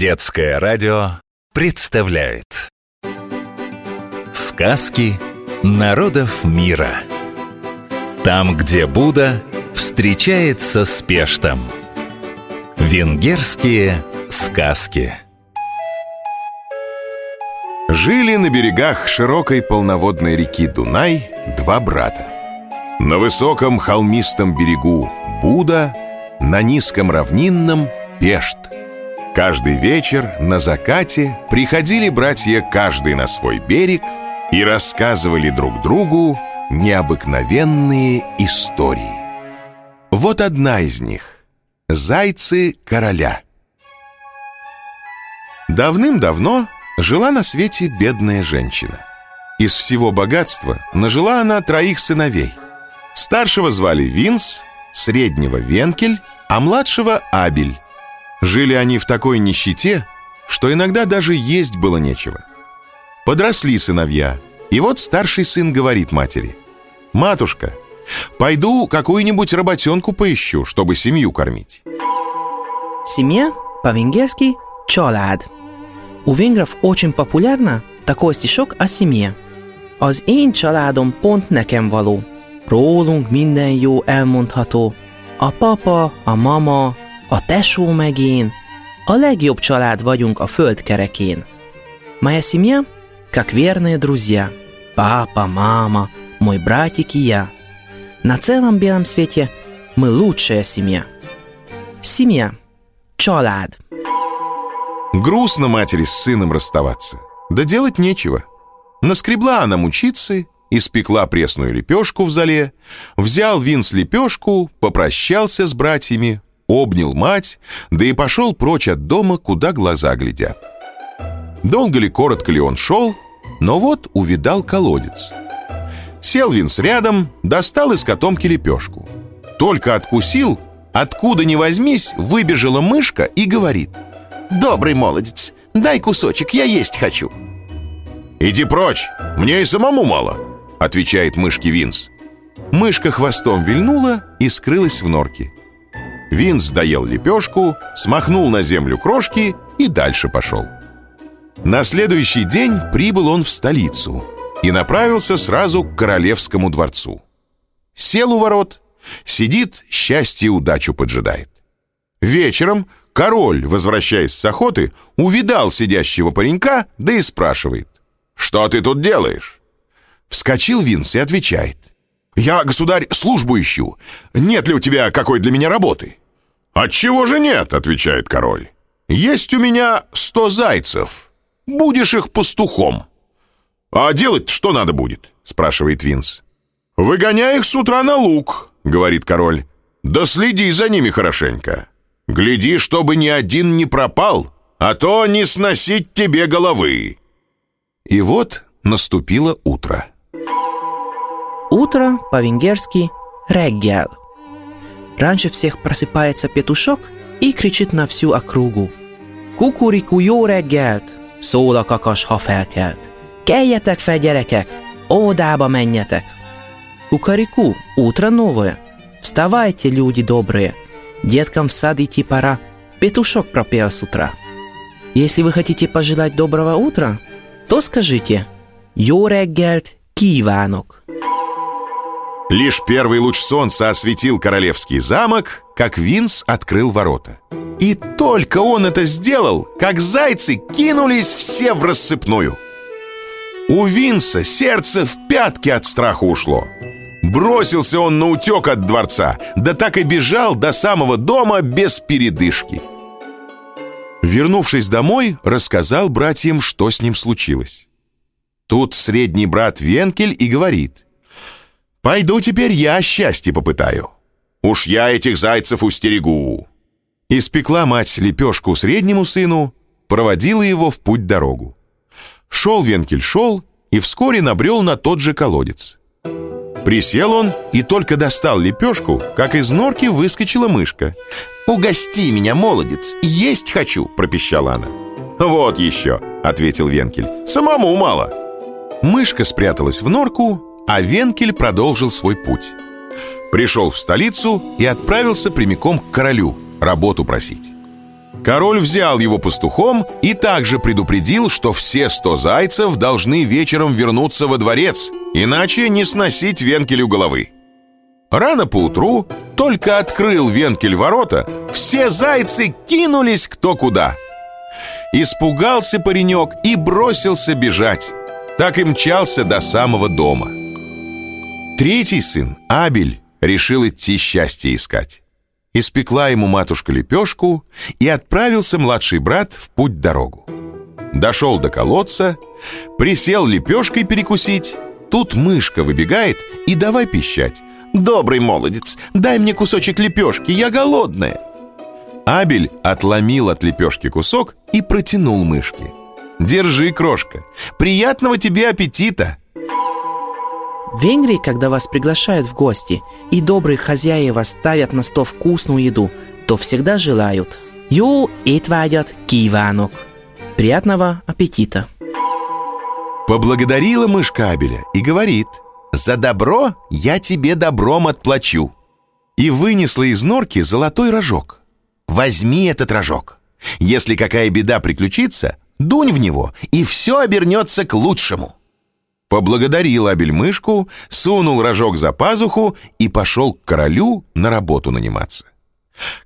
Детское радио представляет Сказки народов мира Там, где Будда встречается с Пештом Венгерские сказки Жили на берегах широкой полноводной реки Дунай два брата. На высоком холмистом берегу Буда, на низком равнинном Пешт. Каждый вечер на закате приходили братья каждый на свой берег и рассказывали друг другу необыкновенные истории. Вот одна из них — «Зайцы короля». Давным-давно жила на свете бедная женщина. Из всего богатства нажила она троих сыновей. Старшего звали Винс, среднего Венкель, а младшего Абель. Жили они в такой нищете, что иногда даже есть было нечего. Подросли сыновья, и вот старший сын говорит матери, «Матушка, пойду какую-нибудь работенку поищу, чтобы семью кормить». Семья по-венгерски «család». У венгров очень популярно такой стишок о семье. Az én családom pont nekem való. Rólunk minden jó elmondható. A papa, a mama, a tesó meg én. A legjobb család vagyunk a föld kerekén. Моя семья как верные друзья. Папа, мама, мой братик и я. На целом белом свете мы лучшая семья. Семья. Család. Грустно матери с сыном расставаться. Да делать нечего. Наскребла она мучицы, испекла пресную лепешку в зале, взял Винс лепешку, попрощался с братьями, обнял мать, да и пошел прочь от дома, куда глаза глядят. Долго ли, коротко ли он шел, но вот увидал колодец. Сел Винс рядом, достал из котомки лепешку. Только откусил, откуда ни возьмись, выбежала мышка и говорит — Добрый молодец, дай кусочек, я есть хочу Иди прочь, мне и самому мало Отвечает мышке Винс Мышка хвостом вильнула и скрылась в норке Винс доел лепешку, смахнул на землю крошки и дальше пошел На следующий день прибыл он в столицу И направился сразу к королевскому дворцу Сел у ворот, сидит, счастье и удачу поджидает Вечером король, возвращаясь с охоты, увидал сидящего паренька, да и спрашивает. «Что ты тут делаешь?» Вскочил Винс и отвечает. «Я, государь, службу ищу. Нет ли у тебя какой для меня работы?» «Отчего же нет?» — отвечает король. «Есть у меня сто зайцев. Будешь их пастухом». «А делать что надо будет?» — спрашивает Винс. «Выгоняй их с утра на луг», — говорит король. «Да следи за ними хорошенько. Гляди, чтобы ни один не пропал, а то не сносить тебе головы. И вот наступило утро. Утро по-венгерски «реггел». Раньше всех просыпается петушок и кричит на всю округу. Кукурику jó reggelt! Szól a kakas, ha felkelt. Keljetek fel, gyerekek! Кукарику, утро новое. Вставайте, люди добрые, Деткам в сад идти пора. Петушок пропел с утра. Если вы хотите пожелать доброго утра, то скажите «Jó kívánok!» Лишь первый луч солнца осветил королевский замок, как Винс открыл ворота. И только он это сделал, как зайцы кинулись все в рассыпную. У Винса сердце в пятки от страха ушло. Бросился он на утек от дворца, да так и бежал до самого дома без передышки. Вернувшись домой, рассказал братьям, что с ним случилось. Тут средний брат Венкель и говорит, «Пойду теперь я счастье попытаю. Уж я этих зайцев устерегу». Испекла мать лепешку среднему сыну, проводила его в путь-дорогу. Шел Венкель, шел и вскоре набрел на тот же колодец. Присел он и только достал лепешку, как из норки выскочила мышка. «Угости меня, молодец, есть хочу!» – пропищала она. «Вот еще!» – ответил Венкель. «Самому мало!» Мышка спряталась в норку, а Венкель продолжил свой путь. Пришел в столицу и отправился прямиком к королю работу просить. Король взял его пастухом и также предупредил, что все сто зайцев должны вечером вернуться во дворец, иначе не сносить венкелю головы. Рано поутру, только открыл венкель ворота, все зайцы кинулись кто куда. Испугался паренек и бросился бежать. Так и мчался до самого дома. Третий сын, Абель, решил идти счастье искать. Испекла ему матушка лепешку, и отправился младший брат в путь-дорогу. Дошел до колодца, присел лепешкой перекусить. Тут мышка выбегает и давай пищать. «Добрый молодец, дай мне кусочек лепешки, я голодная!» Абель отломил от лепешки кусок и протянул мышке. «Держи, крошка, приятного тебе аппетита!» В Венгрии, когда вас приглашают в гости, и добрые хозяева ставят на стол вкусную еду, то всегда желают «Jó étvágyat kívánok!» Приятного аппетита! Поблагодарила мышка Абеля и говорит «За добро я тебе добром отплачу» и вынесла из норки золотой рожок. «Возьми этот рожок. Если какая беда приключится, дунь в него, и все обернется к лучшему». Поблагодарил Абель мышку, сунул рожок за пазуху и пошел к королю на работу наниматься.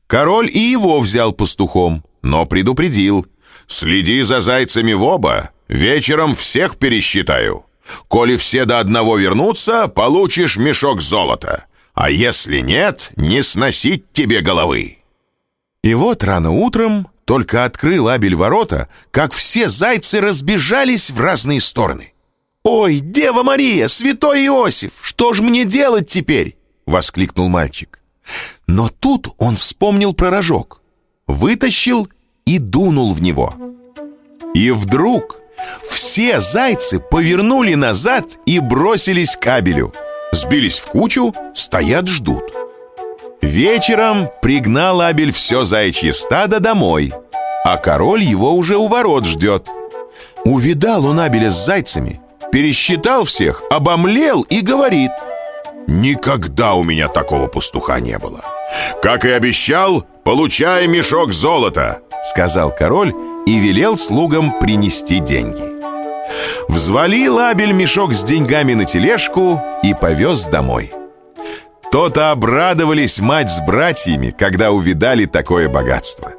Король и его взял пастухом, но предупредил. «Следи за зайцами в оба, вечером всех пересчитаю. Коли все до одного вернутся, получишь мешок золота, а если нет, не сносить тебе головы». И вот рано утром только открыл Абель ворота, как все зайцы разбежались в разные стороны. «Ой, Дева Мария, святой Иосиф, что ж мне делать теперь?» — воскликнул мальчик. Но тут он вспомнил про рожок, вытащил и дунул в него. И вдруг все зайцы повернули назад и бросились к кабелю. Сбились в кучу, стоят, ждут. Вечером пригнал Абель все заячье стадо домой, а король его уже у ворот ждет. Увидал он Абеля с зайцами, пересчитал всех, обомлел и говорит «Никогда у меня такого пастуха не было. Как и обещал, получай мешок золота», сказал король и велел слугам принести деньги. Взвалил Абель мешок с деньгами на тележку и повез домой. То-то обрадовались мать с братьями, когда увидали такое богатство.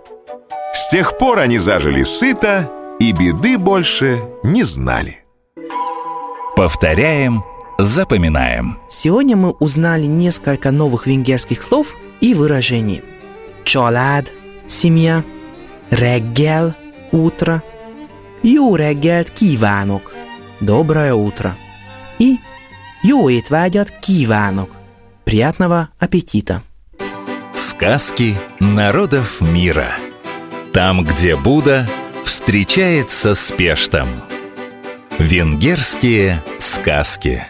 С тех пор они зажили сыто и беды больше не знали. Повторяем, запоминаем. Сегодня мы узнали несколько новых венгерских слов и выражений. Család, семья, reggel, утро, jó reggelt kívánok, доброе утро и jó étvágyat kívánok, приятного аппетита. Сказки народов мира. Там, где Будда встречается с Пештом. Венгерские сказки.